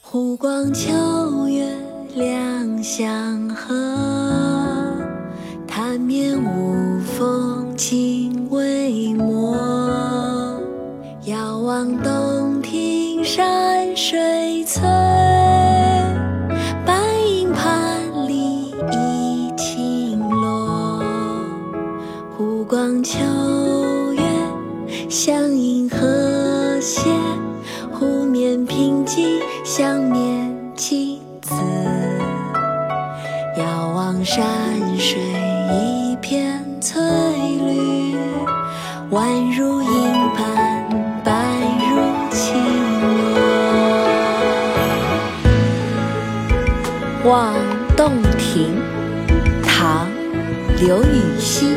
湖光秋月两相和，潭面无风镜未磨。遥望洞庭山水翠，光秋月相映和谐，湖面平静。像面镜子，遥望山水一片翠绿，宛如银盘，白如青螺。《望洞庭》唐·刘禹锡，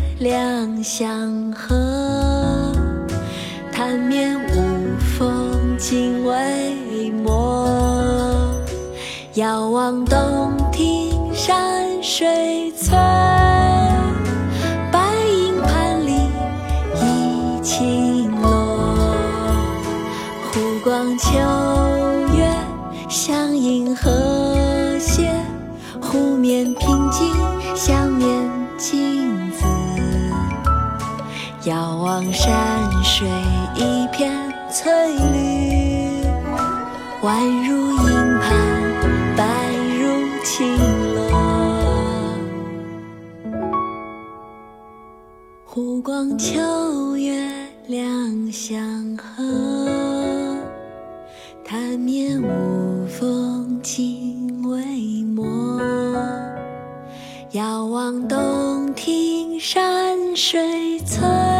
两相和，潭面无风镜未磨。遥望洞庭山水翠，白银盘里一青螺。湖光秋月相映和谐，湖面平静相面镜。遥望山水一片翠绿，宛如银盘。白如清湖光秋月两相和，潭面无风镜未磨。遥望洞庭山水翠。